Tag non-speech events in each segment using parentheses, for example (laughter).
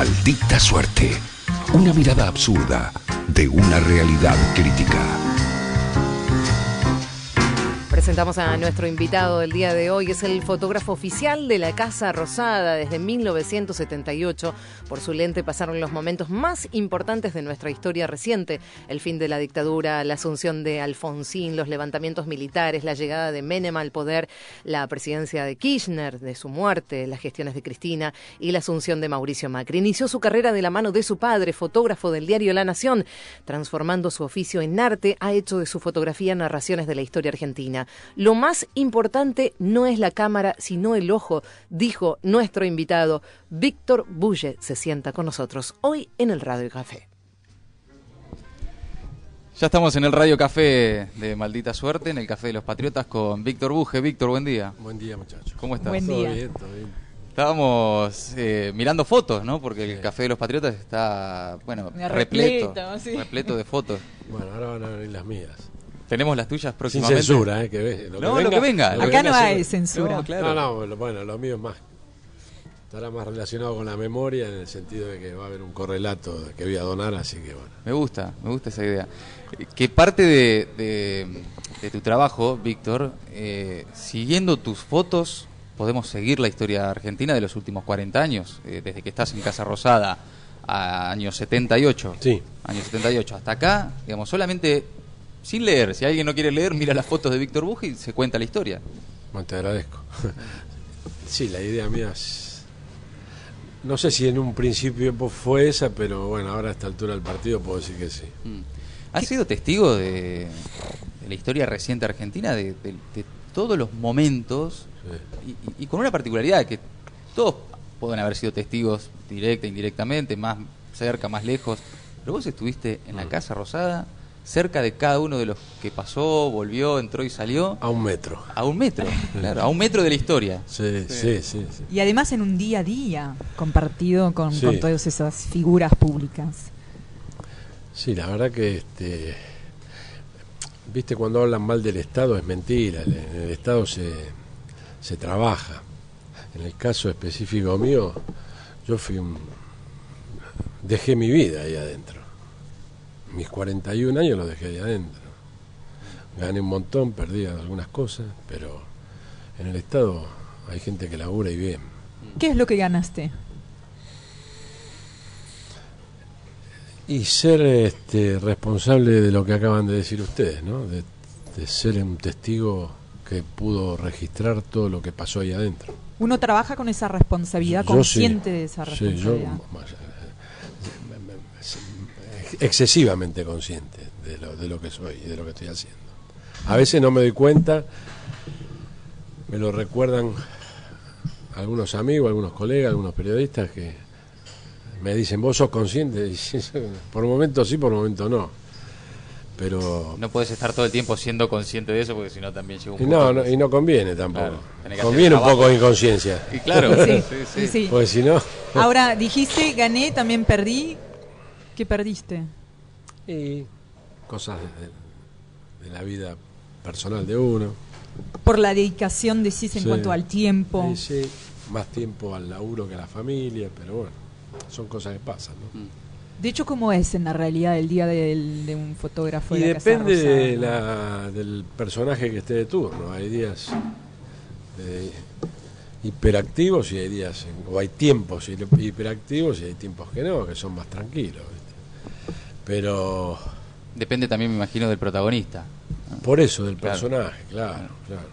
Maldita suerte. Una mirada absurda de una realidad crítica. Presentamos a nuestro invitado del día de hoy. Es el fotógrafo oficial de la Casa Rosada desde 1978. Por su lente pasaron los momentos más importantes de nuestra historia reciente. El fin de la dictadura, la asunción de Alfonsín, los levantamientos militares, la llegada de Menem al poder, la presidencia de Kirchner, de su muerte, las gestiones de Cristina y la asunción de Mauricio Macri. Inició su carrera de la mano de su padre, fotógrafo del diario La Nación. Transformando su oficio en arte, ha hecho de su fotografía narraciones de la historia argentina. Lo más importante no es la cámara, sino el ojo, dijo nuestro invitado. Víctor Bulle se sienta con nosotros hoy en el Radio Café. Ya estamos en el Radio Café de Maldita Suerte, en el Café de los Patriotas con Víctor Buje. Víctor, buen día. Buen día, muchachos. ¿Cómo estás? Buen Todo día. bien, todo bien. Estábamos eh, mirando fotos, ¿no? Porque el. Café de los Patriotas está, bueno, Repleto, repleto, sí. repleto de fotos. Bueno, ahora van a venir las mías. Tenemos las tuyas Sin próximamente. censura, ¿eh? Que ve, lo No, lo que venga. lo que Acá venga no hay censura. No, claro. No, no, bueno, lo mío es más. Estará más relacionado con la memoria en el sentido de que va a haber un correlato que voy a donar, así que bueno. Me gusta, me gusta esa idea. Que parte de, de- de tu trabajo, Víctor, eh, siguiendo tus fotos, podemos seguir la historia argentina de los últimos 40 años, eh, desde que estás en Casa Rosada a años 78. Sí. Años 78 hasta acá, digamos, solamente sin leer. Si alguien no quiere leer, mira las fotos de Víctor Buji y se cuenta la historia. Bueno, te agradezco. (laughs) sí, la idea mía es... No sé si en un principio fue esa, pero bueno, ahora a esta altura del partido puedo decir que sí. Mm. ¿Has sido testigo de, de la historia reciente argentina, de, de- de todos los momentos, Sí. y, y- y con una particularidad que todos pueden haber sido testigos directa, indirectamente, más cerca, más lejos, pero vos estuviste en la Mm. Casa Rosada, cerca de cada uno de los que pasó, volvió, entró y salió, A un metro. a un metro, (laughs) claro, a un metro de la historia. Sí, sí, sí. sí. Y además en un día a día compartido con, Sí. con todas esas figuras públicas. Sí, la verdad que este viste cuando hablan mal del Estado es mentira, el- en el Estado se, se trabaja. En el caso específico mío, yo fui un dejé mi vida ahí adentro. Mis 41 años los dejé ahí adentro. Gané un montón, perdí algunas cosas, pero en el Estado hay gente que labura y bien. ¿Qué es lo que ganaste? Y ser este, responsable de lo que acaban de decir ustedes, ¿no? De, de ser un testigo que pudo registrar todo lo que pasó ahí adentro. Uno trabaja con esa responsabilidad, Yo consciente sí. de esa Sí, responsabilidad. yo más, eh, excesivamente consciente de lo, de lo que soy y de lo que estoy haciendo. A veces no me doy cuenta, me lo recuerdan algunos amigos, algunos colegas, algunos periodistas que me dicen, vos sos consciente, (laughs) Y sí, por un momento sí, por un momento no. Pero No puedes estar todo el tiempo siendo consciente de eso, porque si no también llega un punto no, no- y no conviene tampoco. Claro, conviene un poco de inconsciencia. Y claro, (laughs) Sí, sí, sí, sí. Porque si no... (laughs) Ahora, dijiste, gané, también perdí. ¿Qué perdiste? Y cosas de, de la vida personal de uno. Por la dedicación, decís, en Sí. cuanto al tiempo. Sí, sí, más tiempo al laburo que a la familia, pero bueno, son cosas que pasan, ¿no? De hecho, ¿cómo es en la realidad el día del- de un fotógrafo Y de la Casa depende de la, del personaje que esté de turno. Hay días eh, hiperactivos y hay días, o hay tiempos hiperactivos y hay tiempos que no, que son más tranquilos. ¿viste? Pero Depende también, me imagino, del protagonista. por eso del Claro. personaje, claro, claro.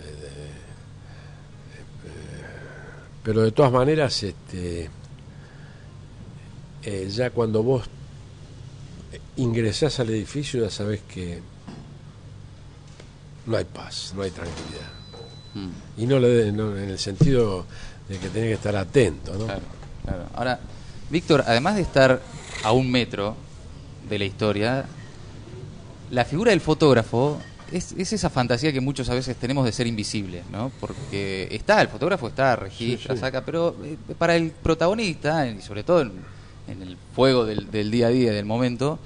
Eh, eh, pero de todas maneras, este, eh, ya cuando vos ingresás al edificio ya sabés que no hay paz, no hay tranquilidad. Mm. Y no, le, no en el sentido de que tenés que estar atento, ¿no? Claro, claro. Ahora, Víctor, además de estar a un metro de la historia, la figura del fotógrafo es, es esa fantasía que muchos a veces tenemos de ser invisible, ¿no? Porque está, el fotógrafo está, registra, Sí, sí. saca, pero eh, para el protagonista, y sobre todo en, en el fuego del, del día a día, del momento,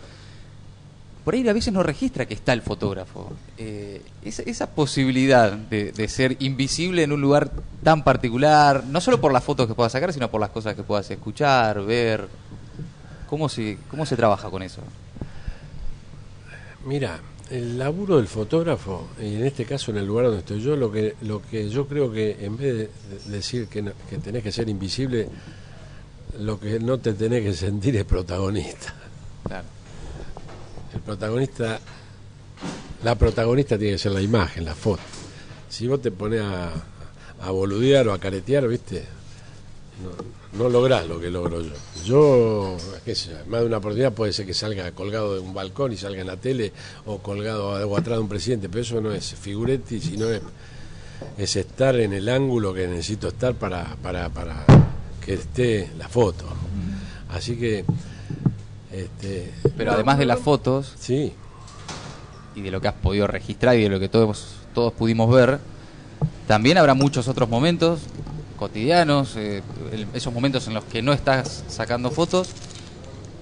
por ahí a veces no registra que está el fotógrafo. Eh, esa, esa posibilidad de, de ser invisible en un lugar tan particular, no solo por las fotos que puedas sacar, sino por las cosas que puedas escuchar, ver. ¿Cómo se, cómo se trabaja con eso? Mira, el laburo del fotógrafo, y en este caso en el lugar donde estoy yo, lo que, lo que yo creo que en vez de decir que, no- que tenés que ser invisible, lo que no te tenés que sentir es protagonista. Claro. El protagonista, la protagonista tiene que ser la imagen, la foto. Si vos te pones a, a boludear o a caretear, viste, no, no lográs lo que logro yo. Yo, qué sé, más de una oportunidad puede ser que salga colgado de un balcón y salga en la tele o colgado o atrás de un presidente, pero eso no es figuretti, sino es, es estar en el ángulo que necesito estar para, para, para que esté la foto. Así que, este, Pero además de las fotos sí, y de lo que has podido registrar y de lo que todos, todos pudimos ver, también habrá muchos otros momentos cotidianos, eh, el- esos momentos en los que no estás sacando fotos,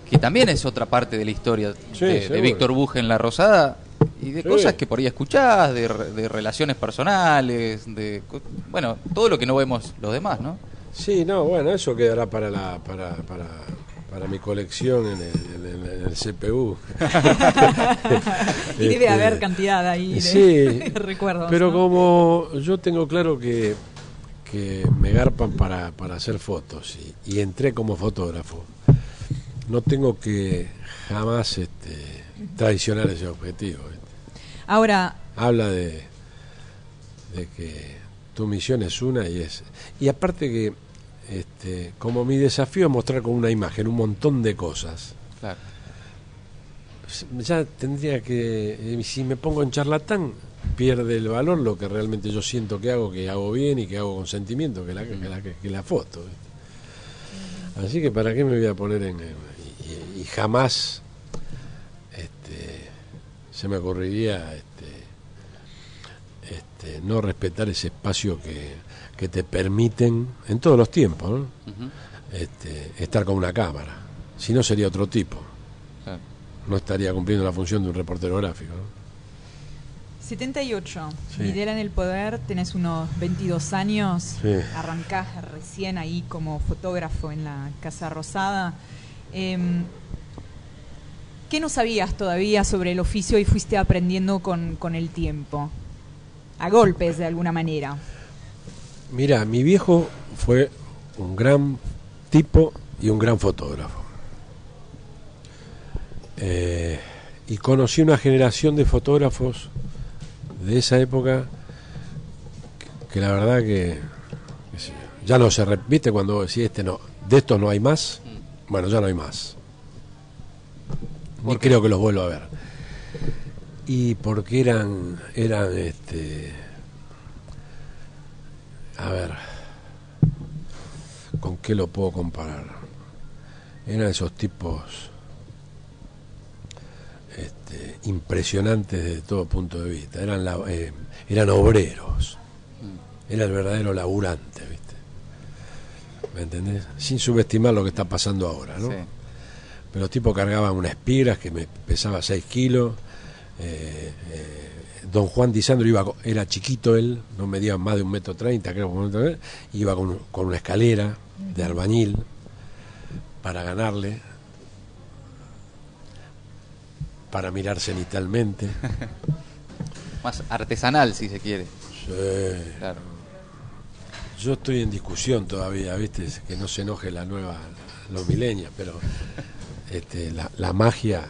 que también es otra parte de la historia Sí, de. Víctor Buge en La Rosada y de Sí. cosas que por ahí escuchás, de, de relaciones personales, de bueno, todo lo que no vemos los demás, ¿no? Sí, no, bueno, eso quedará para la para, para, para mi colección en el, en el- en el CPU. (laughs) Y debe Este, haber cantidad ahí de Sí, (laughs) recuerdos. pero ¿no? como yo tengo claro que, que me garpan para, para hacer fotos y, y entré como fotógrafo, no tengo que jamás este, traicionar ese objetivo. Ahora, habla de, de que tu misión es una y es y aparte que este, como mi desafío es mostrar con una imagen un montón de cosas Claro. ya tendría que eh, si me pongo en charlatán pierde el valor lo que realmente yo siento que hago que hago bien y que hago con sentimiento que la, que la, que la foto ¿viste? así que para qué me voy a poner en y, y jamás este, se me ocurriría este, este, no respetar ese espacio que, que te permiten en todos los tiempos este, estar con una cámara si no sería otro tipo Claro. no estaría cumpliendo la función de un reportero gráfico ¿no? 78, Sí. Videla en el poder, tenés unos 22 años, Sí. arrancás recién ahí como fotógrafo en la Casa Rosada. Em, ¿Qué no sabías todavía sobre el oficio y fuiste aprendiendo con, con el tiempo? A golpes, de alguna manera. Mira, mi viejo fue un gran tipo y un gran fotógrafo. Eh, y conocí una generación de fotógrafos de esa época que, que la verdad que, ya no se repite cuando decís este no, de estos no hay más, bueno, ya no hay más. Ni creo que los vuelva a ver. Y porque eran, eran este, a ver, ¿con qué lo puedo comparar? Eran esos tipos este, impresionantes desde todo punto de vista. Eran, la- eh, eran obreros. Era el verdadero laburante, ¿viste? ¿Me entendés? Sin subestimar lo que está pasando ahora, ¿no? Sí. Pero los tipos cargaban unas espiras que me pesaba 6 kilos. eh, eh, don Juan Disandro iba, co- era chiquito él, no medía más de un metro treinta, creo, un metro iba con, con una escalera de albañil para ganarle, para mirar cenitalmente. (laughs) Más artesanal, si se quiere. Sí. Claro. Yo estoy en discusión todavía, ¿viste? Que no se enoje la nueva, los milenios, pero este, la, la magia,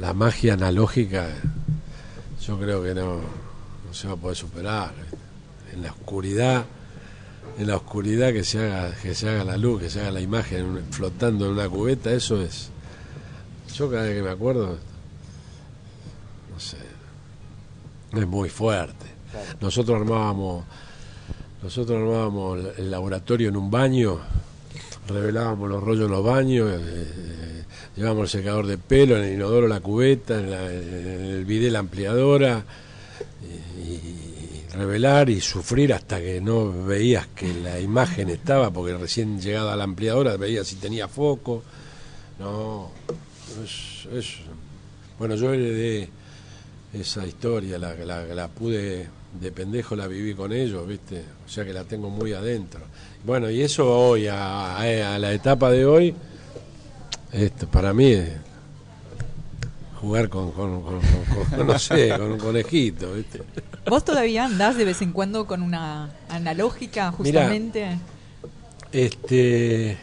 la magia analógica, yo creo que no, no se va a poder superar. En la oscuridad, en la oscuridad que se haga, que se haga la luz, que se haga la imagen flotando en una cubeta, eso es. Yo cada vez que me acuerdo, no sé, es muy fuerte. Nosotros armábamos nosotros armábamos el- el laboratorio en un baño, revelábamos los rollos en los baños, eh, llevábamos el secador de pelo, en el inodoro la cubeta, en, el bidet la ampliadora, y, revelar y sufrir hasta que no veías que la imagen estaba, porque recién llegada a la ampliadora veías si tenía foco. No, es, Bueno, yo heredé esa historia, la, la, pude de pendejo la viví con ellos, ¿viste? O sea que la tengo muy adentro. Bueno, y eso hoy, a la etapa de hoy, esto para mí es jugar con, con- con- con- con- no sé, con un conejito, ¿viste? ¿Vos todavía andás de vez en cuando con una analógica, Mirá. justamente? Este,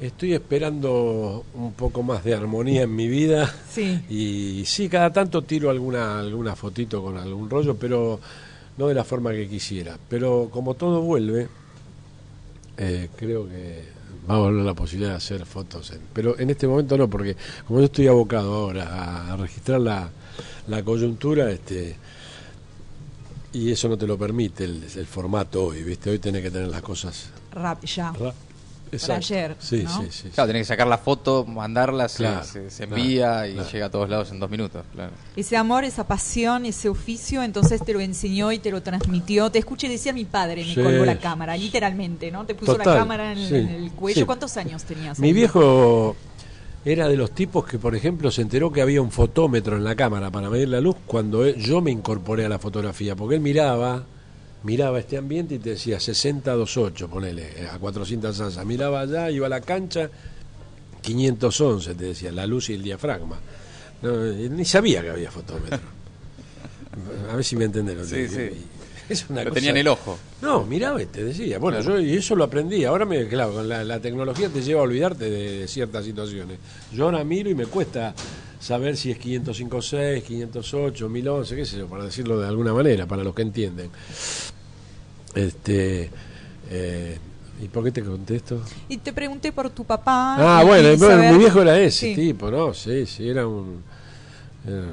estoy esperando un poco más de armonía en mi vida. Sí. Y sí, cada tanto tiro alguna, alguna fotito con algún rollo, pero no de la forma que quisiera. Pero como todo vuelve, eh, creo que va a volver la posibilidad de hacer fotos. en- pero en este momento no, porque como yo estoy abocado ahora a, a registrar la, la coyuntura, este y eso no te lo permite el, el formato hoy, ¿viste? Hoy tenés que tener las cosas Rap, ya. Para ayer, Sí, ¿no? sí, sí. Claro, tenés que sacar la foto, mandarla, se- Claro, se, se claro, envía y claro. llega a todos lados en dos minutos. Claro. Ese amor, esa pasión, ese oficio, entonces te lo enseñó y te lo transmitió. Te escuché decir mi padre, me Sí. colgó la cámara, literalmente, ¿no? Te puso Total, la cámara en, sí, en el cuello. sí. ¿Cuántos años tenías? Mi ahí? viejo era de los tipos que, por ejemplo, se enteró que había un fotómetro en la cámara para medir la luz cuando él- yo me incorporé a la fotografía, porque él miraba, miraba este ambiente y te decía 60-28, ponele, eh, a 400 asas. Miraba allá, iba a la cancha, 511, te decía, la luz y el diafragma. No, eh, ni sabía que había fotómetro. A ver si me entendés lo que Sí, sí. Es una Lo cosa- tenía en el ojo. no, miraba y te decía. Bueno, Claro. yo y eso lo aprendí. Ahora, me, claro, con la, la tecnología te lleva a olvidarte de, de ciertas situaciones. Yo ahora miro y me cuesta saber si es 505.6, 508, 1011, qué sé yo, para decirlo de alguna manera, para los que entienden. Este, eh, ¿Y por qué te contesto? Y te pregunté por tu papá. Ah, bueno, bueno, mi viejo era ese Sí. tipo, ¿no? Sí, sí, era un, era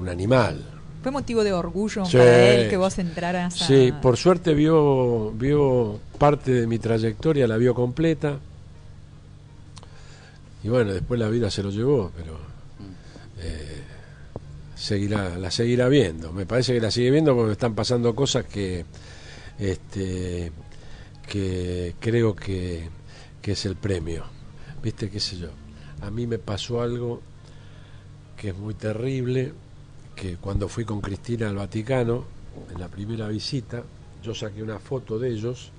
un animal. Fue motivo de orgullo Sí. para él que vos entraras a... Sí, por suerte vio, vio parte de mi trayectoria, la vio completa. Y bueno, después la vida se lo llevó, pero eh, seguirá, la seguirá viendo. Me parece que la sigue viendo porque están pasando cosas que, este, que creo que, que es el premio. ¿Viste? ¿Qué sé yo? A mí me pasó algo que es muy terrible, que cuando fui con Cristina al Vaticano, en la primera visita, yo saqué una foto de ellos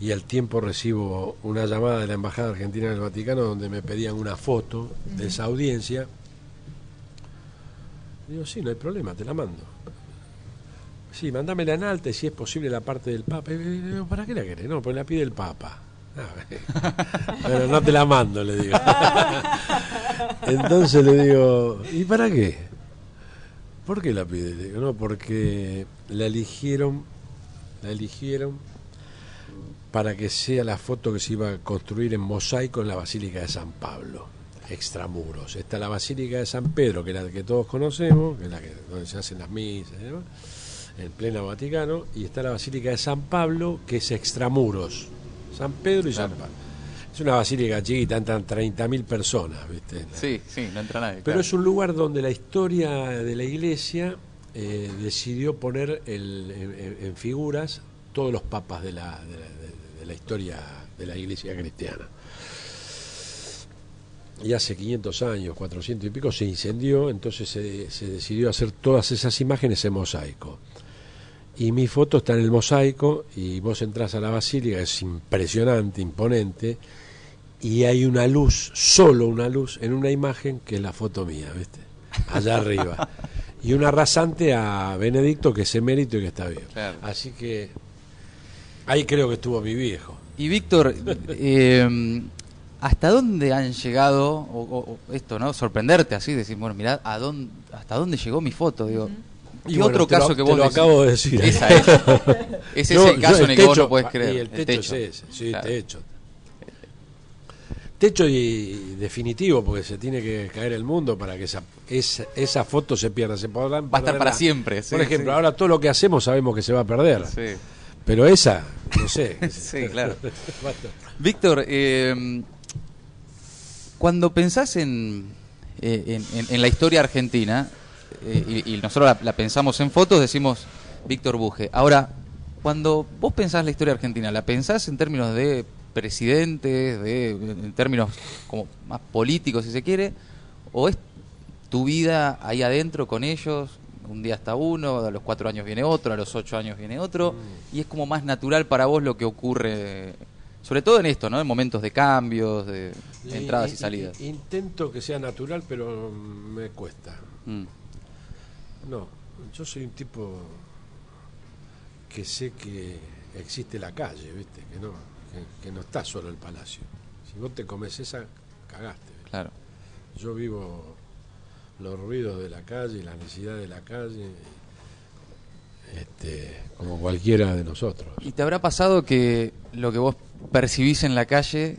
y al tiempo recibo una llamada de la Embajada Argentina en el Vaticano donde me pedían una foto de esa audiencia. Digo, sí, no hay problema, te la mando. Sí, mándamela en alta y si es posible la parte del Papa. Y digo, ¿para qué la querés? No, pues la pide el Papa. Ah, (laughs) bueno, no te la mando, le digo. (laughs) Entonces le digo, ¿y para qué? ¿Por qué la pide? Le digo, no, porque la eligieron, la eligieron para que sea la foto que se iba a construir en mosaico en la Basílica de San Pablo, extramuros. Está la Basílica de San Pedro, que es la que todos conocemos, que es la que, donde se hacen las misas y demás, en pleno Vaticano, y está la Basílica de San Pablo, que es extramuros. San Pedro y San Pablo. Es una basílica chiquita, entran 30.000 personas, ¿viste? Sí, sí, no entra nadie. Pero claro. es un lugar donde la historia de la iglesia eh, decidió poner el- en, en- en figuras todos los papas de la, de, la, de- la historia de la iglesia cristiana. Y hace 500 años, 400 y pico, se incendió, entonces se, se decidió hacer todas esas imágenes en mosaico. Y mi foto está en el mosaico y vos entras a la basílica, es impresionante, imponente, y hay una luz, solo una luz, en una imagen que es la foto mía, ¿viste? Allá (laughs) arriba. Y una rasante a Benedicto que es emérito y que está bien. Claro. Así que ahí creo que estuvo mi viejo. Y Víctor, eh, ¿hasta dónde han llegado, o, esto, ¿no? Sorprenderte así, decir, bueno, mirá, ¿a dónde, ¿hasta dónde llegó mi foto? Digo, ¿qué Y bueno, otro lo- caso que te vos lo decís? acabo de decir. Esa es. (laughs) Es ese el caso en el que vos no podés creer. Y el techo, es ese, sí, Claro. techo. Techo y definitivo, porque se tiene que caer el mundo para que esa, esa, esa foto se pierda. Se podrán Va a estar para siempre, sí, Por ejemplo, sí. ahora todo lo que hacemos sabemos que se va a perder. Sí. Pero esa, no sé. (laughs) Sí, claro. Víctor, eh, cuando pensás en, eh, en, en- la historia argentina, eh, y, y nosotros la, la pensamos en fotos, decimos Víctor Buje. Ahora, cuando vos pensás la historia argentina, ¿la pensás en términos de presidentes, de, en términos como más políticos, si se quiere? ¿O es tu vida ahí adentro con ellos. Un día está uno, a los cuatro años viene otro, a los ocho años viene otro, Mm. y es como más natural para vos lo que ocurre, sobre todo en esto, ¿no? En momentos de cambios, de entradas y, salidas. Intento que sea natural, pero me cuesta. Mm, No, yo soy un tipo que sé que existe la calle, ¿viste? Que no, que, que no está solo el palacio. Si vos te comes esa, cagaste. ¿viste? claro. Yo vivo los ruidos de la calle, la necesidad de la calle, este, como cualquiera de nosotros. ¿Y te habrá pasado que lo que vos percibís en la calle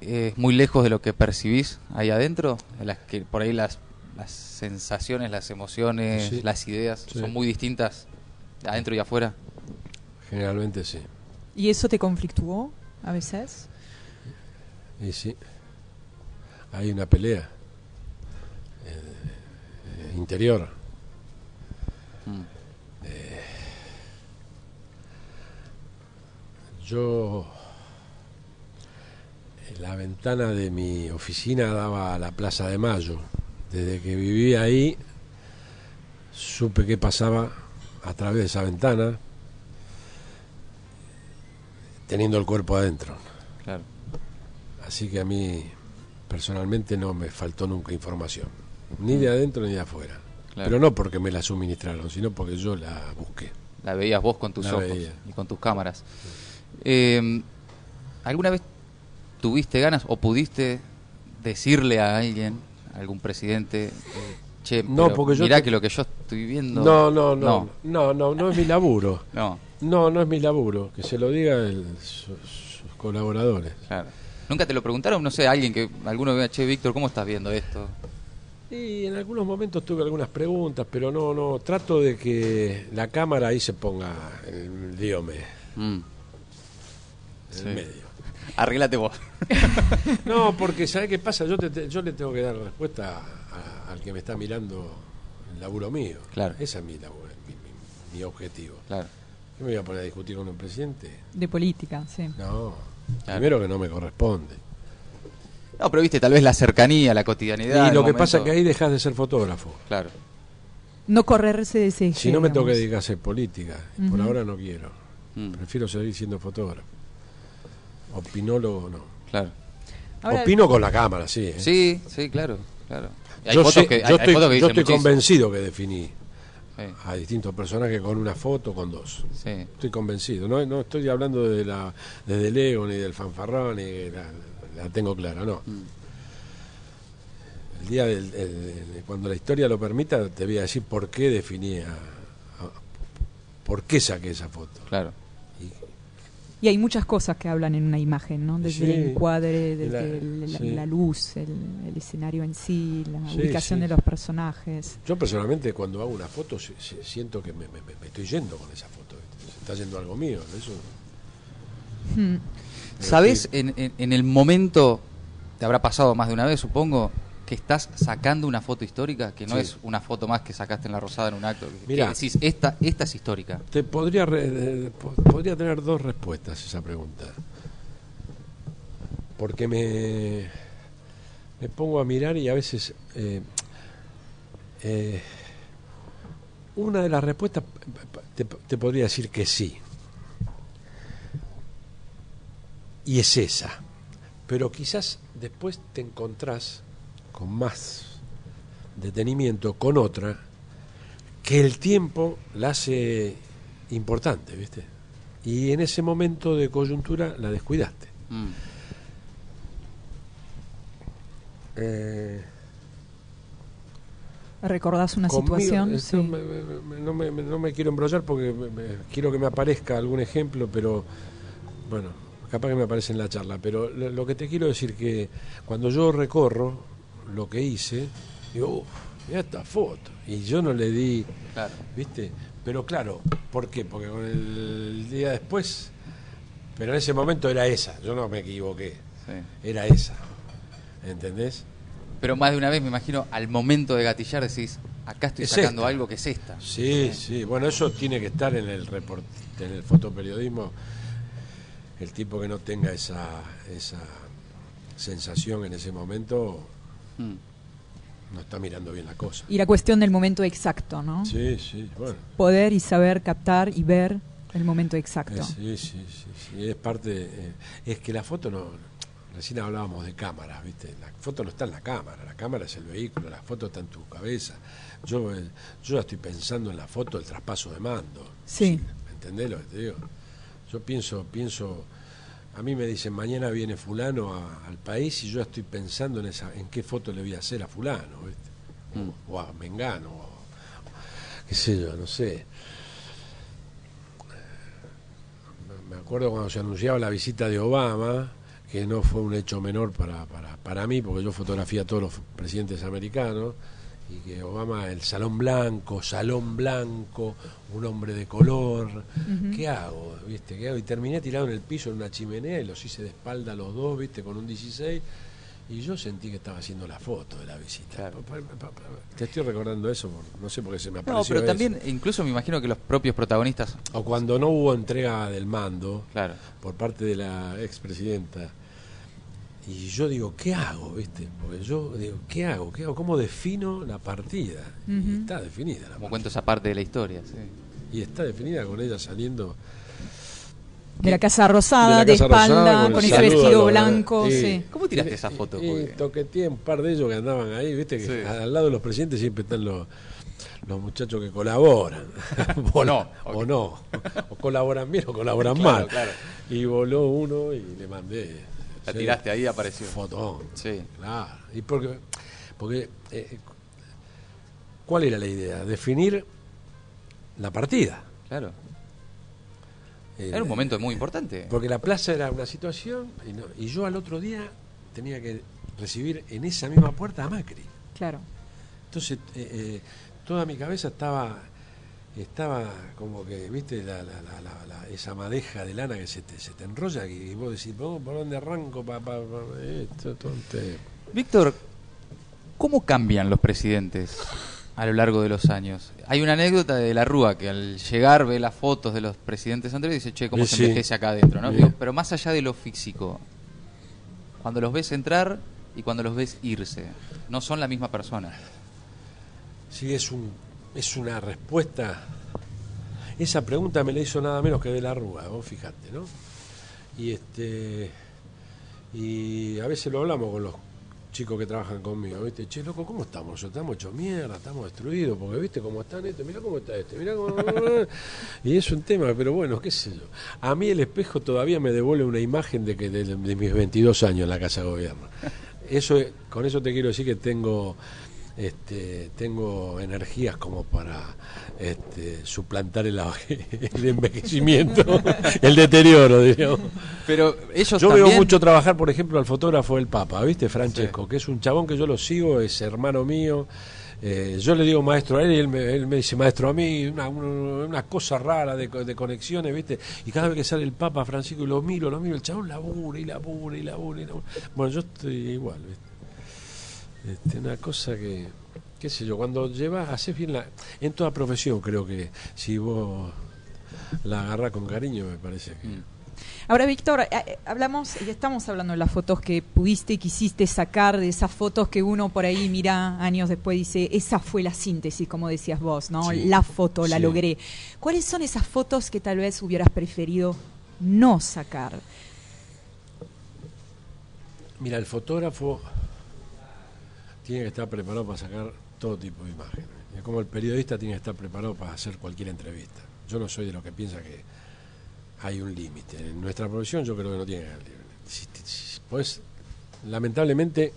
es muy lejos de lo que percibís ahí adentro? De las que por ahí las, las sensaciones, las emociones, Sí. las ideas Sí. son muy distintas adentro y afuera. Generalmente sí. ¿Y eso te conflictuó a veces? Y sí, hay una pelea interior. Mm, Yo, en la ventana de mi oficina daba a la Plaza de Mayo. Desde que viví ahí, supe qué pasaba a través de esa ventana, teniendo el cuerpo adentro. claro. Así que a mí, personalmente, no me faltó nunca información. Ni de adentro ni de afuera. Claro. Pero no porque me la suministraron, sino porque yo la busqué. La veías vos con tus La ojos veía. y con tus cámaras. Eh, ¿Alguna vez tuviste ganas o pudiste decirle a alguien, a algún presidente, eh, che, No, yo mirá te- que lo que yo estoy viendo... No, no, no, no, no, no, es mi laburo. (laughs) no, No, no es mi laburo. Que se lo diga el- sus, sus colaboradores. claro. ¿Nunca te lo preguntaron? No sé, alguien que, alguno vea, che, Víctor, ¿cómo estás viendo esto? Y en algunos momentos tuve algunas preguntas, pero no, no, trato de que la cámara ahí se ponga el diome Mm, en Sí. el medio. Arreglate vos. (laughs) No, (laughs) porque ¿sabes qué pasa? Yo, te- yo le tengo que dar respuesta a- al que me está mirando el laburo mío. Claro. Ese es mi, laburo, mi, mi- mi objetivo. claro. ¿Qué me voy a poner a discutir con un presidente? De política, sí. No. Claro. Primero que no me corresponde. No, pero viste, tal vez la cercanía, la cotidianidad. y lo que pasa es que ahí dejas de ser fotógrafo. Claro. No correrse de ese Si no me tengo que dedicar a hacer política, por ahora no quiero. Mm, Prefiero seguir siendo fotógrafo. Opinólogo no. claro. Ahora- Opino con la cámara, sí. ¿eh? Sí, sí, claro, claro. Hay yo fotos sé- que, hay- yo hay estoy, fotos que yo estoy convencido que definí Sí, a distintos personajes con una foto, con dos. sí. Estoy convencido. No, no estoy hablando de la, desde el ego, ni del fanfarrón, ni de la, la tengo clara, no. Mm. El día del, el- el- cuando la historia lo permita, te voy a decir por qué definí a- a- por qué saqué esa foto. Claro. Y Y hay muchas cosas que hablan en una imagen, ¿no? Desde Sí. el encuadre, desde La- el- la, sí. la luz, el, el escenario en sí, la Sí, ubicación sí. de los personajes. yo personalmente cuando hago una foto si- si- siento que me, me- me- me estoy yendo con esa foto. está yendo algo mío. Eso, Hmm. ¿Sabes en, en- en el momento, te habrá pasado más de una vez, supongo, que estás sacando una foto histórica, que no Sí. es una foto más que sacaste en la Rosada en un acto? Que decís, esta, esta es histórica. Te podría, re- eh, po- podría tener dos respuestas esa pregunta. Porque me, me pongo a mirar y a veces... eh, eh, una de las respuestas te, te podría decir que sí. Y es esa. Pero quizás después te encontrás con más detenimiento con otra que el tiempo la hace importante, ¿viste? Y en ese momento de coyuntura la descuidaste. Mm, Eh, ¿Recordás una conmigo, situación? esto Sí. me- me- me- no, me, no me quiero embrollar porque me- me- quiero que me aparezca algún ejemplo, pero bueno, capaz que me aparece en la charla. Pero lo, que te quiero decir que cuando yo recorro lo que hice, digo, uff, mira esta foto. Y yo no le di claro. ¿Viste? Pero claro, ¿por qué? Porque con el día después, pero en ese momento era esa, yo no me equivoqué, sí. era esa, ¿entendés? Pero más de una vez, me imagino, al momento de gatillar decís, acá estoy Es sacando esta. algo que es esta. Sí, sí, bueno, eso tiene que estar en el report, en el fotoperiodismo, el tipo que no tenga esa, esa sensación en ese momento Mm, no está mirando bien la cosa. Y la cuestión del momento exacto, ¿no? Sí, sí, bueno. Poder y saber captar y ver el momento exacto. Eh, sí, sí, sí, sí, es parte, eh, es que la foto no, recién hablábamos de cámaras, ¿viste? La foto no está en la cámara, la cámara es el vehículo, la foto está en tu cabeza. Yo, eh, yo ya estoy pensando en la foto del traspaso de mando. Sí. ¿Me entendés lo que te digo? Yo pienso, pienso, a mí me dicen mañana viene fulano a- al país y yo estoy pensando en esa, en qué foto le voy a hacer a fulano, ¿viste? Mm. O a Mengano, o, qué sé yo, no sé. Me acuerdo cuando se anunciaba la visita de Obama, que no fue un hecho menor para, para, para mí, porque yo fotografié a todos los presidentes americanos, y que Obama, el salón blanco, salón blanco, un hombre de color, ¿qué hago? ¿Viste? ¿Qué hago? Y terminé tirado en el piso en una chimenea y los hice de espalda a los dos, ¿viste? Con un 16. Y yo sentí que estaba haciendo la foto de la visita. Claro. Pa- pa- pa- pa- Te estoy recordando eso, por- no sé por qué se me No, apareció pero eso. también, incluso me imagino que los propios protagonistas. O cuando no hubo entrega del mando, Claro. por parte de la expresidenta. Y yo digo, ¿qué hago? ¿Viste? Porque yo digo, ¿qué hago? ¿Qué hago? ¿Cómo defino la partida? Y está definida la Como partida. cuento esa parte de la historia. sí. Y está definida con ella saliendo. De la Casa Rosada, de espalda, Rosada, con, ese vestido blanco. sí. sí. ¿Cómo tiraste Y- esa foto? Y, Porque- toqueteé un par de ellos que andaban ahí, ¿viste? Que Sí. al lado de los presidentes siempre están los, los muchachos que colaboran. (laughs) O no. O no. O colaboran bien o colaboran Claro, mal. claro. Y voló uno y le mandé. La sí, tiraste ahí, apareció. Fotón. Sí. Claro. Y porque, porque eh, ¿cuál era la idea? Definir la partida. Claro. Eh, Era un momento muy importante. Porque la plaza era una situación y, no- y yo al otro día tenía que recibir en esa misma puerta a Macri. Claro. Entonces, eh, eh, toda mi cabeza estaba estaba como que, viste, la, la- la- la- la- esa madeja de lana que se te, se te enrolla y vos decís, "Oh, ¿por dónde arranco? Pa, pa, pa?". Esto, Víctor, ¿cómo cambian los presidentes a lo largo de los años? Hay una anécdota de la Rúa que al llegar ve las fotos de los presidentes anteriores y dice, che, ¿cómo Eh, se sí. envejece acá adentro? ¿no? Bien. Digo, Pero más allá de lo físico, cuando los ves entrar y cuando los ves irse, no son la misma persona. Sí, es, un, es una respuesta. Esa pregunta me la hizo nada menos que de la Rúa, vos fijate, ¿no? Y este y a veces lo hablamos con los chicos que trabajan conmigo, ¿viste? Che, loco, ¿cómo estamos? Estamos hechos mierda, estamos destruidos, porque ¿viste cómo están estos? Mirá cómo está este, mirá cómo... y es un tema, pero bueno, qué sé yo. A mí el espejo todavía me devuelve una imagen de que de, de mis 22 años en la Casa de Gobierno. Eso, con eso te quiero decir que tengo este, tengo energías como para este, suplantar el, (laughs) el envejecimiento, (laughs) el deterioro, digamos. Pero ellos Yo también... veo mucho trabajar, por ejemplo, al fotógrafo del Papa, ¿viste? Francesco, que es un chabón que yo lo sigo, es hermano mío. Eh, yo le digo maestro a él y él me, él me dice maestro a mí, una, una, una cosa rara de, de conexiones, ¿viste? Y cada vez que sale el Papa Francisco y lo miro, lo miro, el chabón labura y labura y labura y labura. Bueno, yo estoy igual, ¿viste? Este, una cosa que, qué sé yo, cuando llevas, haces bien la... En toda profesión creo que si vos la agarrás con cariño, me parece que... Mm. Ahora, Víctor, eh, eh, hablamos y estamos hablando de las fotos que pudiste y quisiste sacar, de esas fotos que uno por ahí mira años después y dice, esa fue la síntesis, como decías vos, ¿no? Sí. La foto, la Sí. logré. ¿Cuáles son esas fotos que tal vez hubieras preferido no sacar? Mira, el fotógrafo tiene que estar preparado para sacar todo tipo de imágenes. Es como el periodista tiene que estar preparado para hacer cualquier entrevista. Yo no soy de los que piensa que hay un límite. En nuestra profesión yo creo que no tiene que límite. Pues, lamentablemente,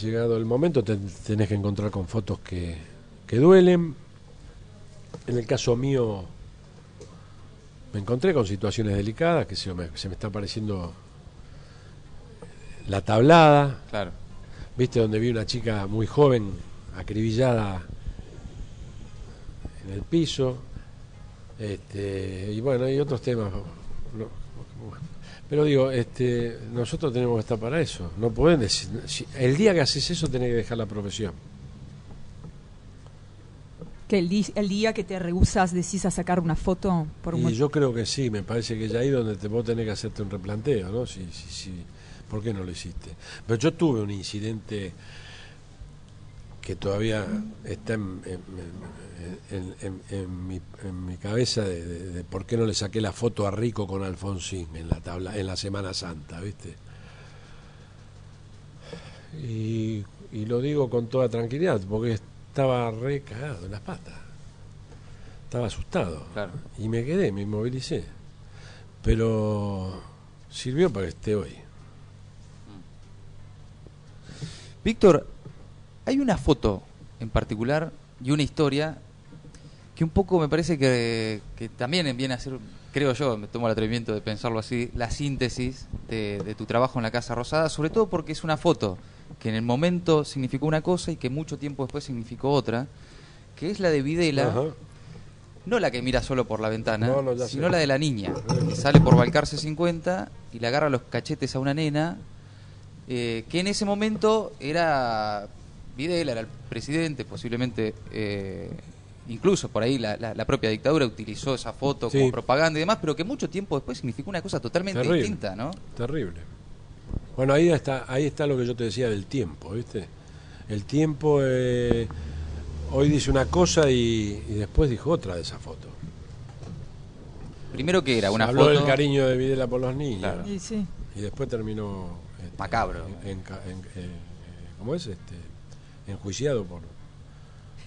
llegado el momento, te tenés que encontrar con fotos que, que duelen. En el caso mío, me encontré con situaciones delicadas, que se me, se me está apareciendo la tablada, Claro. Viste donde vi una chica muy joven acribillada en el piso, este, y bueno, hay otros temas. pero digo, este, nosotros tenemos que estar para eso. No pueden decir, si- el día que haces eso tenés que dejar la profesión. Que el, di- el día que te rehusas decís a sacar una foto por un Y yo creo que sí, me parece que ya ahí donde te, vos tenés que hacerte un replanteo, ¿no? Si, si, si, ¿Por qué no lo hiciste? Pero yo tuve un incidente que todavía está en, en- en- en mi, en mi cabeza de, de- de por qué no le saqué la foto a Rico con Alfonsín en la tabla en la Semana Santa, ¿viste? Y, y lo digo con toda tranquilidad, porque estaba re cagado en las patas. Estaba asustado. Claro. Y me quedé, me inmovilicé. Pero sirvió para que esté hoy. Víctor, hay una foto en particular y una historia que un poco me parece que, que también viene a ser, creo yo, me tomo el atrevimiento de pensarlo así, la síntesis de, de tu trabajo en la Casa Rosada, sobre todo porque es una foto que en el momento significó una cosa y que mucho tiempo después significó otra, que es la de Videla, Ajá. no la que mira solo por la ventana, No, no, ya sino sé. la de la niña, que sale por Balcarce 50 y le agarra los cachetes a una nena, eh, que en ese momento era Videla, era el presidente, posiblemente eh, incluso por ahí la, la- la propia dictadura utilizó esa foto Sí. como propaganda y demás, pero que mucho tiempo después significó una cosa totalmente Terrible. distinta, ¿no? Terrible. Bueno, ahí está, ahí está lo que yo te decía del tiempo, ¿viste? El tiempo eh, hoy dice una cosa y, y después dijo otra de esa foto. Primero que era una Habló foto del cariño de Videla por los niños Claro. Y sí. y después terminó Macabro. en, en ¿cómo es? Este, enjuiciado por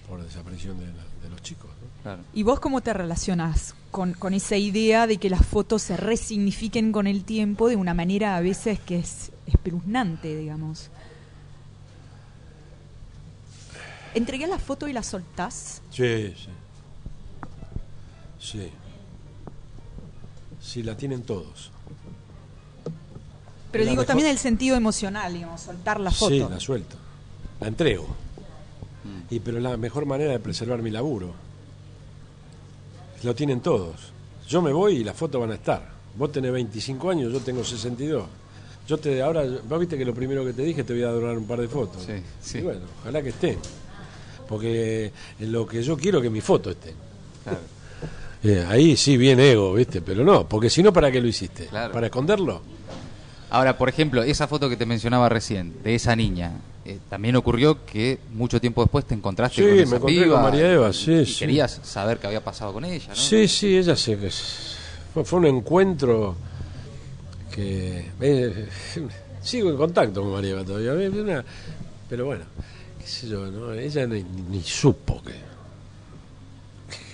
por desaparición de, la- de los chicos. ¿no? Claro. ¿Y vos cómo te relacionás con, con esa idea de que las fotos se resignifiquen con el tiempo de una manera a veces que es espeluznante, digamos? ¿Entregué la foto y la soltás? Sí, sí. Sí. Sí, la tienen todos. Pero digo mejor- también el sentido emocional, digamos, soltar la foto. Sí, la suelto. La entrego. Y pero la mejor manera de preservar mi laburo. Lo tienen todos. Yo me voy y las fotos van a estar. Vos tenés 25 años, yo tengo 62. Yo te ahora, vos viste que lo primero que te dije te voy a donar un par de fotos. Sí, sí. Y bueno, ojalá que estén. Porque lo que yo quiero es que mis fotos estén. Claro. Eh, ahí sí, bien ego, ¿viste? Pero no, porque si no, ¿para qué lo hiciste? Claro. ¿Para esconderlo? Ahora, por ejemplo, esa foto que te mencionaba recién, de esa niña, eh, también ocurrió que mucho tiempo después te encontraste Sí, con me esa encontré piba con María Eva, sí, y sí. querías saber qué había pasado con ella, ¿no? Sí, sí, ella se. Fue, fue un encuentro que. eh, (laughs) sigo en contacto con María Eva todavía. pero bueno, qué sé yo, ¿no? ella ni, ni supo que,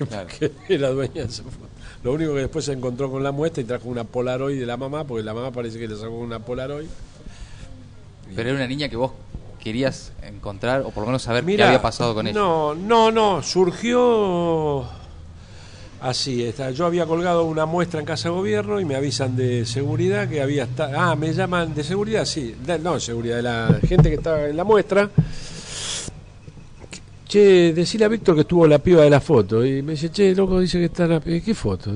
(laughs) Claro. que era dueña de esa foto. Lo único que después se encontró con la muestra y trajo una Polaroid de la mamá, porque la mamá parece que le sacó una Polaroid. Pero era una niña que vos querías encontrar, o por lo menos saber qué había pasado con ella. No, no, no, surgió así. Está. Yo había colgado una muestra en Casa Gobierno y me avisan de seguridad que había estado. Ah, me llaman de seguridad, sí. De- no, seguridad, de la gente que estaba en la muestra. Che, decirle a Víctor que estuvo la piba de la foto. Y me dice, che, loco, dice que está la piba. ¿Qué foto?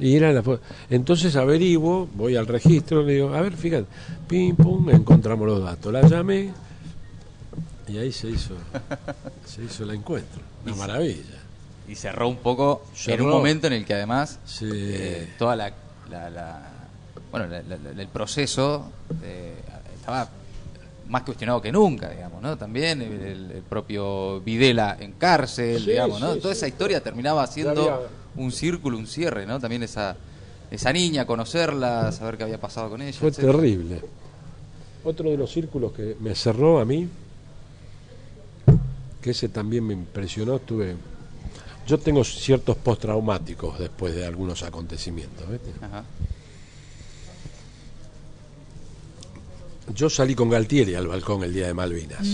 Y era la foto. Entonces averiguo, voy al registro, le digo, a ver, fíjate, pim, pum, encontramos los datos. La llamé y ahí se hizo, (laughs) se hizo el encuentro. Una maravilla. Y cerró un poco en un momento en el que además Sí. eh, toda la, la- la- bueno la- el proceso eh, estaba más cuestionado que nunca, digamos, ¿no? También el, el- propio Videla en cárcel, Sí, digamos, ¿no? sí, Toda sí. esa historia terminaba siendo había- un círculo, un cierre, ¿no? También esa esa niña, conocerla, saber qué había pasado con ella. Fue etcétera. terrible. Otro de los círculos que me cerró a mí, que ese también me impresionó, estuve... Yo tengo ciertos postraumáticos después de algunos acontecimientos. ¿viste? Ajá. Yo salí con Galtieri al balcón el día de Malvinas.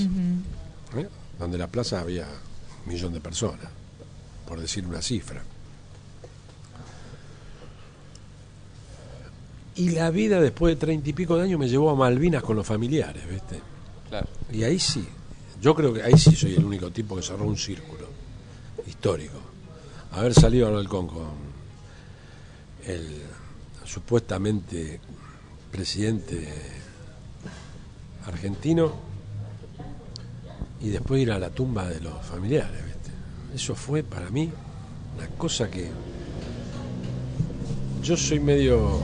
¿eh? donde en la plaza había un millón de personas, por decir una cifra. Y la vida después de treinta y pico de años me llevó a Malvinas con los familiares, ¿viste? Claro. Y ahí sí, yo creo que ahí sí soy el único tipo que cerró un círculo histórico. Haber salido al balcón con el supuestamente presidente argentino y después ir a la tumba de los familiares, ¿viste? Eso fue para mí una cosa que yo soy medio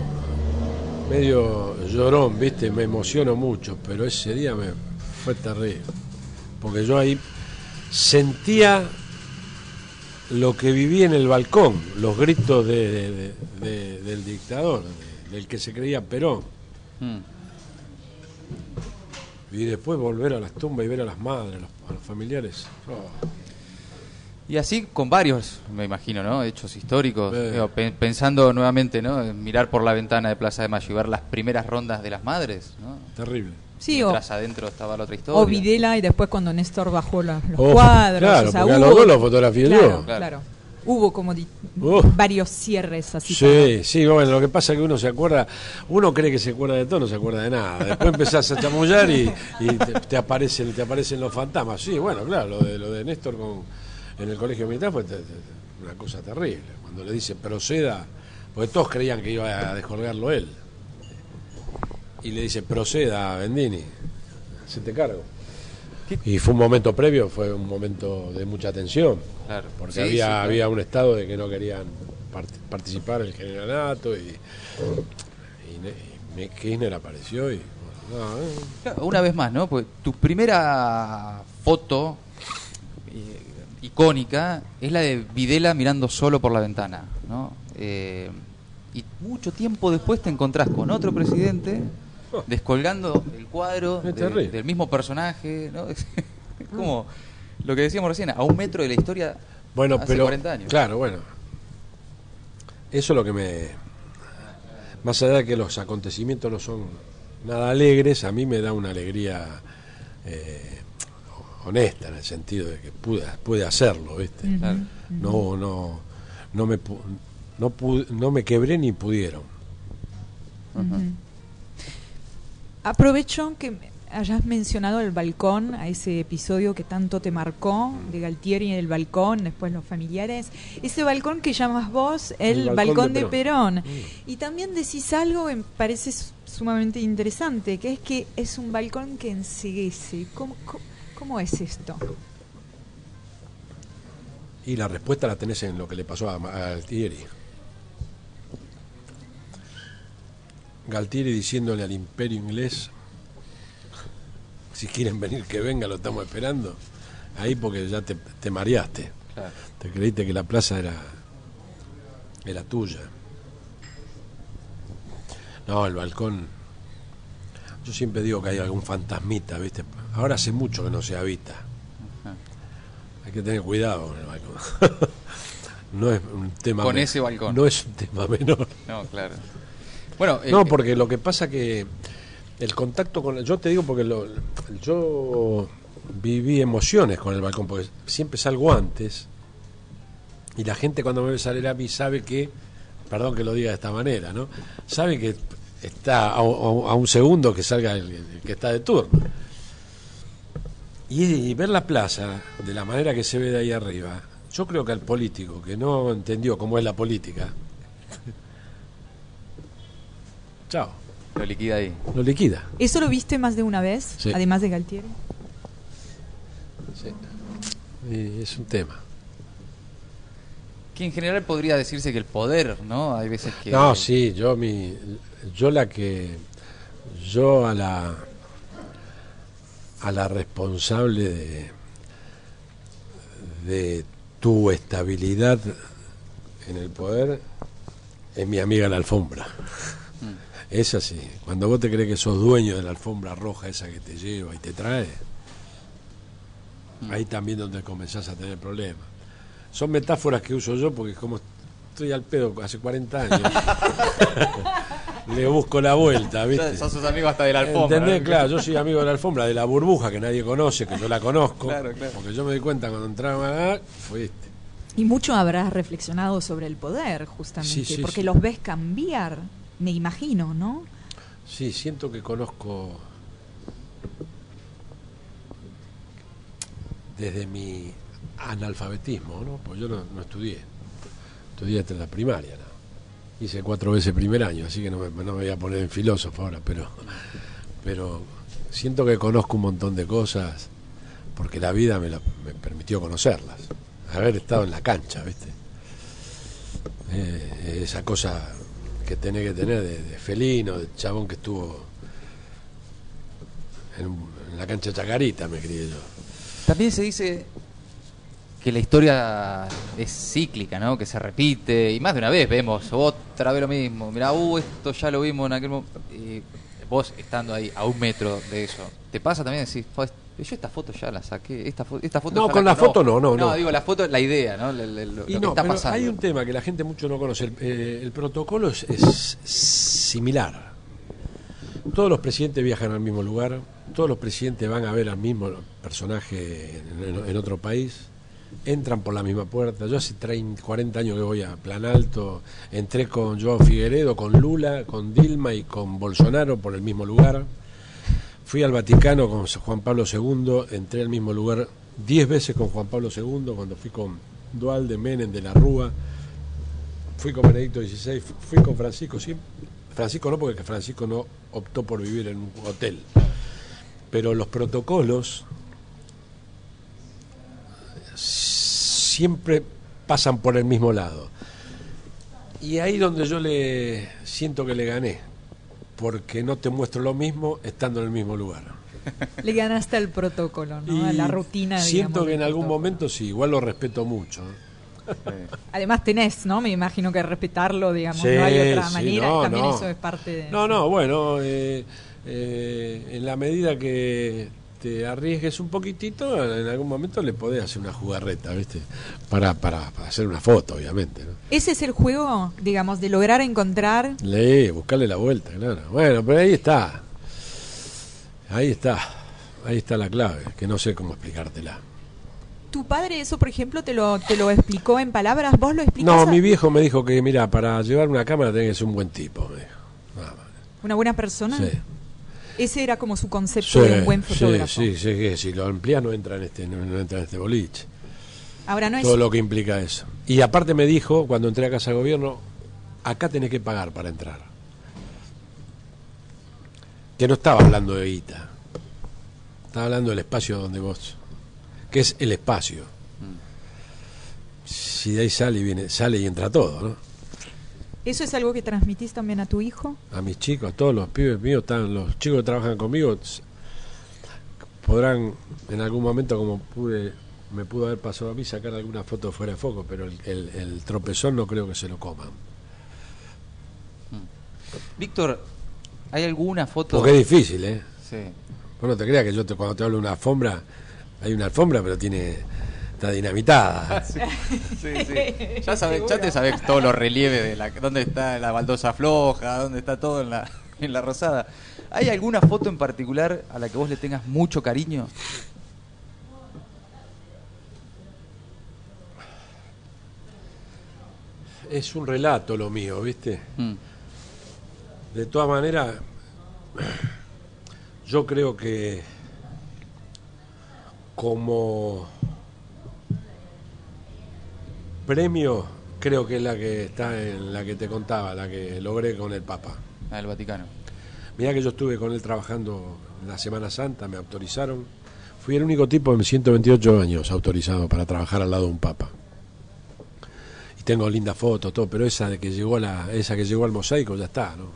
medio llorón, ¿viste? Me emociono mucho, pero ese día me fue terrible. Porque yo ahí sentía lo que viví en el balcón, los gritos de- de- de- del dictador, de- del que se creía Perón. Mm. Y después volver a las tumbas y ver a las madres, a los, a los familiares. Oh, Y así con varios, me imagino, ¿no? Hechos históricos. Eh. Digo, pe- pensando nuevamente, ¿no? En mirar por la ventana de Plaza de Mayo y ver las primeras rondas de las madres, ¿no? terrible. Sí, o, Mientras adentro estaba la otra historia. o Videla y después cuando Néstor bajó la- los Oh, cuadros. claro, o sea, porque a los dos los fotografié claro, yo. Claro. claro. Hubo como Oh. varios cierres así. Sí, sí, bueno, lo que pasa es que uno se acuerda, uno cree que se acuerda de todo, no se acuerda de nada. Después empezás a chamullar y, y te, te aparecen, te aparecen los fantasmas. Sí, bueno, claro, lo de, lo de Néstor con, en el colegio militar fue te- te- te- una cosa terrible. Cuando le dice proceda, porque todos creían que iba a descolgarlo él. Y le dice proceda, Bendini, se te cargo. Y fue un momento previo, fue un momento de mucha tensión. Claro. Porque Sí, había, sí, claro. había un estado de que no querían part- participar el generalato y, y, Ne- y Ne- Kirchner apareció y bueno, no, eh, Claro, Una vez más, ¿no? Pues tu primera foto eh, icónica es la de Videla mirando solo por la ventana, ¿no? Eh, y mucho tiempo después te encontrás con otro presidente descolgando el cuadro de- del mismo personaje, ¿no? (laughs) Es, como lo que decíamos recién, a un metro de la historia bueno, hace pero 40 años. claro, bueno. Eso es lo que me más allá de que los acontecimientos no son nada alegres, a mí me da una alegría eh, honesta en el sentido de que pude, pude hacerlo, ¿viste? No, no, no me, no, pu- no me quebré ni pudieron. Aprovecho que hayas mencionado el balcón, a ese episodio que tanto te marcó, de Galtieri en el balcón, después los familiares. Ese balcón que llamas vos el, El balcón, balcón de de Perón. Perón. Y también decís algo que me parece su- sumamente interesante, que es que es un balcón que enseguece. ¿Cómo, cómo, cómo es esto? Y la respuesta la tenés en lo que le pasó a, a Galtieri. Galtieri diciéndole al imperio inglés, si quieren venir que venga, lo estamos esperando. Ahí porque ya te, te mareaste. Claro. Te creíste que la plaza era, era tuya. No, el balcón. Yo siempre digo que hay algún fantasmita, ¿viste? Ahora hace mucho que no se habita. Ajá. Hay que tener cuidado con el balcón. (laughs) no es un tema Con ese balcón. No es un tema menor. No, claro. Bueno, eh, No, porque lo que pasa que el contacto con yo te digo porque lo- yo viví emociones con el balcón porque siempre salgo antes y la gente cuando me ve salir a mí sabe que perdón que lo diga de esta manera, ¿no? Sabe que está a, a- a un segundo que salga el, el que está de turno. Y, y ver la plaza de la manera que se ve de ahí arriba, yo creo que al político que no entendió cómo es la política, chao, lo liquida ahí. lo liquida. ¿Eso lo viste más de una vez, Sí. además de Galtieri? Y es un tema. Que en general podría decirse que el poder, ¿no? Hay veces que... No, sí, yo mi yo la que yo a la a la responsable de de tu estabilidad en el poder es mi amiga la alfombra. Es así. Cuando vos te crees que sos dueño de la alfombra roja esa que te lleva y te trae, ahí también donde comenzás a tener problemas. Son metáforas que uso yo porque como estoy al pedo hace 40 años, (laughs) le busco la vuelta, ¿viste? Sos sus amigos hasta de la alfombra. ¿Entendés? ¿no? Claro, yo soy amigo de la alfombra, de la burbuja que nadie conoce, que yo la conozco. Claro, claro. Porque yo me di cuenta cuando entraba, fuiste. Y mucho habrás reflexionado sobre el poder, justamente, Sí, sí, porque sí. los ves cambiar, me imagino, ¿no? Sí, siento que conozco desde mi analfabetismo, ¿no? Pues yo no, estudié. Estudié hasta la primaria, ¿no? Hice cuatro veces primer año, así que no me, no me voy a poner en filósofo ahora, pero, pero siento que conozco un montón de cosas porque la vida me, la- me permitió conocerlas. Haber estado en la cancha, ¿viste? Eh, esa cosa que tenés que tener de, felino, de chabón que estuvo en, la cancha Chacarita, me crié yo. También se dice que la historia es cíclica, ¿no? Que se repite y más de una vez vemos otra vez lo mismo. Mirá, uh, esto ya lo vimos en aquel momento. Y vos estando ahí a un metro de eso, ¿te pasa también "Fue, yo esta foto ya la saqué, esta, fo- esta foto No, ya con la foto no, no, No, no. digo, la foto, la idea, ¿no? Lo, Y que no, está pero pasando. hay un tema que la gente mucho no conoce. El, eh, el protocolo es, es similar. Todos los presidentes viajan al mismo lugar, todos los presidentes van a ver al mismo personaje en, en- en otro país, entran por la misma puerta. Yo hace 30, 40 años que voy a Plan Alto, entré con Joao Figueredo, con Lula, con Dilma y con Bolsonaro por el mismo lugar. Fui al Vaticano con Juan Pablo II, entré al mismo lugar 10 veces con Juan Pablo II, cuando fui con Dualde, Menem, de la Rúa, fui con Benedicto XVI, fu- fui con Francisco, sí. Francisco no, porque Francisco no optó por vivir en un hotel. Pero los protocolos siempre pasan por el mismo lado. Y ahí donde yo le siento que le gané, porque no te muestro lo mismo estando en el mismo lugar. (laughs) Le ganaste al protocolo, ¿no? a la rutina. Siento digamos, que en algún protocolo. momento sí, igual lo respeto mucho. ¿eh? Además tenés, ¿no? Me imagino que respetarlo, digamos, Sí, no hay otra sí, manera. no, También no. eso es parte de... No, no, bueno, eh, eh, en la medida que te arriesgues un poquitito, en algún momento le podés hacer una jugarreta, ¿viste? Para, para, para hacer una foto, obviamente, ¿no? Ese es el juego, digamos, de lograr encontrar... Lee, buscarle la vuelta, claro. Bueno, pero ahí está. Ahí está. Ahí está la clave, que no sé cómo explicártela. ¿Tu padre eso, por ejemplo, te lo, te lo explicó en palabras? ¿Vos lo explicás? No, a- mi viejo me dijo que, mira, para llevar una cámara tenés que ser un buen tipo, me dijo. Nada más. ¿Una buena persona? Sí. Ese era como su concepto Sí, de un buen fotógrafo. sí, sí, sí, si lo amplía no entra en este, no, no entra en este boliche. Ahora no es... todo lo que implica eso. Y aparte me dijo, cuando entré a Casa de Gobierno, acá tenés que pagar para entrar. Que no estaba hablando de guita. Estaba hablando del espacio donde vos... Que es el espacio. Si de ahí sale y viene, sale y entra todo, ¿no? ¿Eso es algo que transmitís también a tu hijo? A mis chicos, a todos los pibes míos, están, los chicos que trabajan conmigo, podrán en algún momento, como pude, me pudo haber pasado a mí, sacar alguna foto fuera de foco, pero el, el- el tropezón no creo que se lo coman. Víctor, ¿hay alguna foto? Porque es difícil, ¿eh? Sí. Vos no te creas que yo te- cuando te hablo de una alfombra, hay una alfombra, pero tiene está dinamitada. (laughs) Sí, sí. (laughs) Ya, sabes, ya te sabes todos los relieves de la, dónde está la baldosa floja, dónde está todo en la, en la rosada. ¿Hay alguna foto en particular a la que vos le tengas mucho cariño? Es un relato lo mío, ¿viste? Mm. De todas maneras, yo creo que como premio, creo que es la que está en la que te contaba, la que logré con el Papa. Ah, el Vaticano. Mirá que yo estuve con él trabajando la Semana Santa, me autorizaron. Fui el único tipo en 128 años autorizado para trabajar al lado de un papa. Y tengo lindas fotos, todo, pero esa de que llegó a la, esa que llegó al mosaico ya está, ¿no?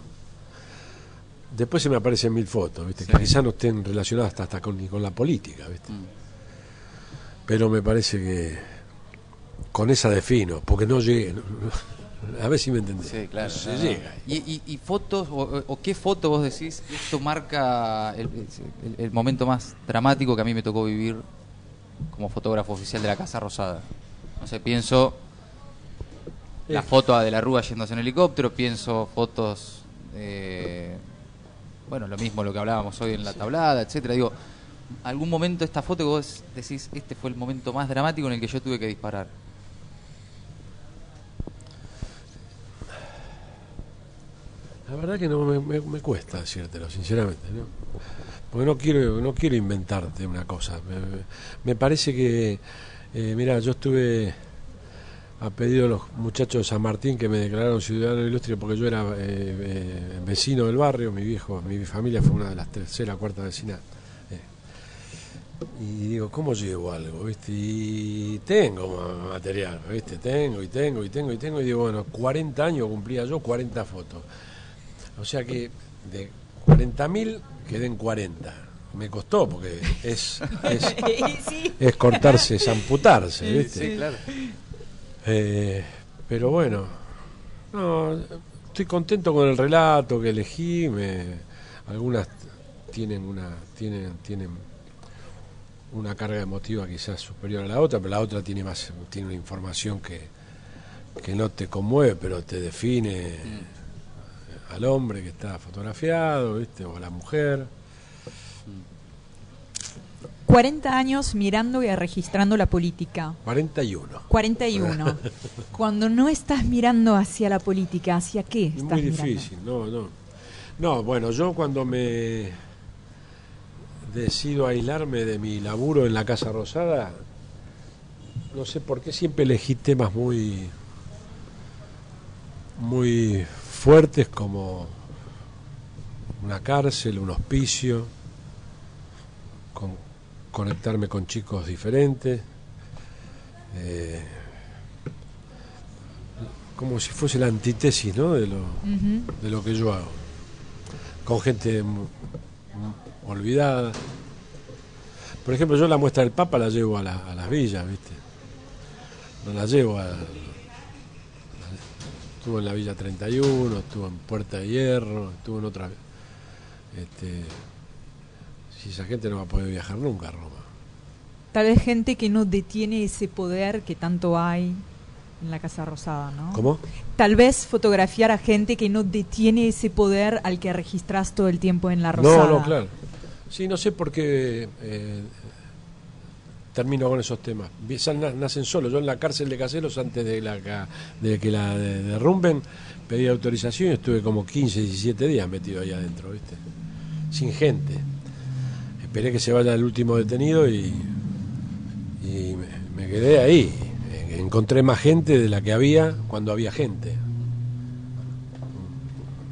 Después se me aparecen mil fotos, ¿viste? Sí. Que quizás no estén relacionadas hasta, hasta con, con la política, ¿viste? Mm. Pero me parece que con esa defino, porque no llegué. no- no- a ver si me entendés. Sí, claro. Se no, no. llega. ¿Y, y, y fotos, o, qué foto vos decís, esto marca el, el- el momento más dramático que a mí me tocó vivir como fotógrafo oficial de la Casa Rosada? No sé, pienso la Eh. foto de la Rúa yéndose en helicóptero, pienso fotos, eh, bueno, lo mismo lo que hablábamos hoy en la tablada, etcétera. Digo, algún momento esta foto que vos decís, este fue el momento más dramático en el que yo tuve que disparar. La verdad que no me, me- me cuesta decírtelo, sinceramente, ¿no? Porque no quiero, no quiero inventarte una cosa. Me, me- parece que, eh, mira, yo estuve a pedido de los muchachos de San Martín que me declararon ciudadano ilustre porque yo era eh, eh, vecino del barrio, mi viejo, mi familia fue una de las tercera, cuarta vecinas. Y digo, ¿cómo llevo algo? ¿viste? Y tengo ma- material, ¿viste? Tengo y tengo y tengo y tengo. Y digo, bueno, 40 años cumplía yo, 40 fotos. O sea que de 40.000 quedé en 40. me costó porque es, es, (laughs) Sí. es cortarse, es amputarse, ¿viste? Sí, claro. Eh, pero bueno, no, estoy contento con el relato que elegí. Me, algunas tienen una tienen tienen una carga emotiva quizás superior a la otra, pero la otra tiene más tiene una información que, que no te conmueve, pero te define al hombre que está fotografiado, ¿viste? o a la mujer. 40 años mirando y registrando la política. 41. 41. (laughs) Cuando no estás mirando hacia la política, ¿hacia qué Es estás muy mirando? difícil, no, no. No, bueno, yo cuando me decido aislarme de mi laburo en la Casa Rosada, no sé por qué siempre elegí temas muy muy fuertes como una cárcel, un hospicio, con, conectarme con chicos diferentes, eh, como si fuese la antítesis ¿no? de, lo, de lo que yo hago, con gente olvidada. Por ejemplo, yo la muestra del Papa la llevo a, la- a las villas, ¿viste? No la llevo a... Estuvo en la Villa 31, estuvo en Puerta de Hierro, estuvo en otra... Este, si esa gente no va a poder viajar nunca a Roma. Tal vez gente que no detiene ese poder que tanto hay en la Casa Rosada, ¿no? ¿Cómo? Tal vez fotografiar a gente que no detiene ese poder al que registras todo el tiempo en la Rosada. No, no, claro. Sí, no sé por qué eh, termino con esos temas. Nacen solos. Yo en la cárcel de Caseros, antes de, que la de- derrumben, pedí autorización y estuve como 15, 17 días metido ahí adentro, ¿viste? Sin gente. Esperé que se vaya el último detenido y, me quedé ahí. Eh, Encontré más gente de la que había cuando había gente.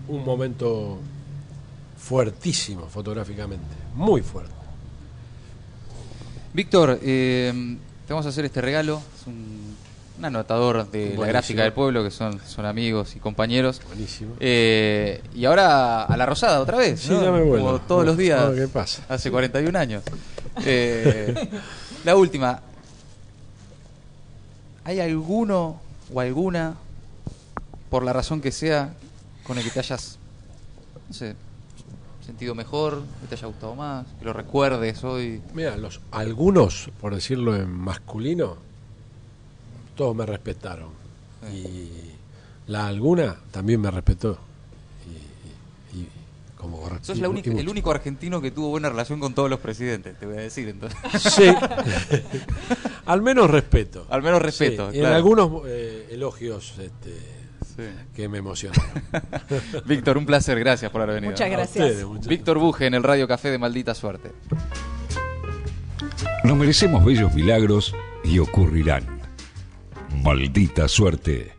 Un momento fuertísimo fotográficamente, muy fuerte. Víctor, eh, te vamos a hacer este regalo. Es un, un anotador de la gráfica del pueblo, que son, son amigos y compañeros. Buenísimo. Eh, y ahora a la Rosada otra vez, Sí, ¿no? ya me vuelvo. Como todos los días. No, ¿qué pasa? Hace 41 años. (laughs) Eh, la última. ¿Hay alguno o alguna, por la razón que sea, con el que te hayas, no sé, sentido mejor, que te haya gustado más, que lo recuerdes hoy? Mira, los algunos, por decirlo en masculino, todos me respetaron. Y la alguna también me respetó. Y, y- como Sos la única- el único argentino que tuvo buena relación con todos los presidentes, te voy a decir entonces. Sí. (laughs) Al menos respeto. Al menos respeto, Sí, y claro. en algunos eh, elogios este, Sí. que me emocionaron. (laughs) Víctor, un placer, gracias por haber venido. Muchas gracias. ustedes. Víctor Buje en el Radio Café de Maldita Suerte. Nos merecemos bellos milagros y ocurrirán. Maldita suerte.